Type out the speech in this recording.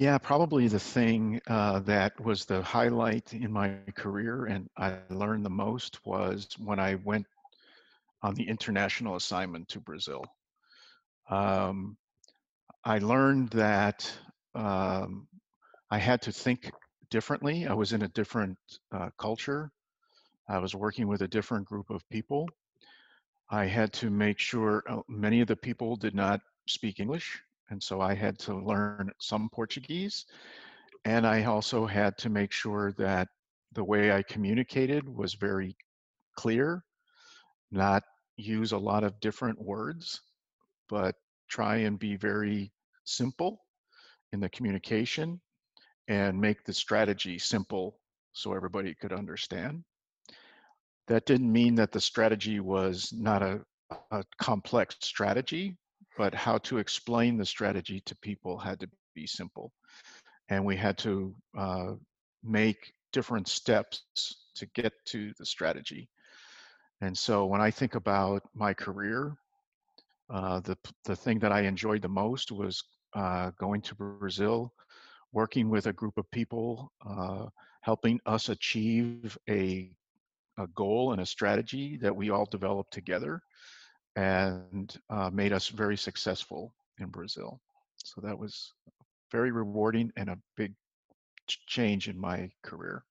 Yeah, probably the thing uh, that was the highlight in my career and I learned the most was when I went on the international assignment to Brazil. Um, I learned that um, I had to think differently. I was in a different uh, culture. I was working with a different group of people. I had to make sure uh, many of the people did not speak English. And so I had to learn some Portuguese. And I also had to make sure that the way I communicated was very clear, not use a lot of different words, but try and be very simple in the communication and make the strategy simple so everybody could understand. That didn't mean that the strategy was not a, a complex strategy, but how to explain the strategy to people had to be simple. And we had to uh, make different steps to get to the strategy. And so when I think about my career, uh, the the thing that I enjoyed the most was uh, going to Brazil, working with a group of people, uh, helping us achieve a a goal and a strategy that we all developed together, and uh, made us very successful in Brazil. So that was very rewarding and a big change in my career.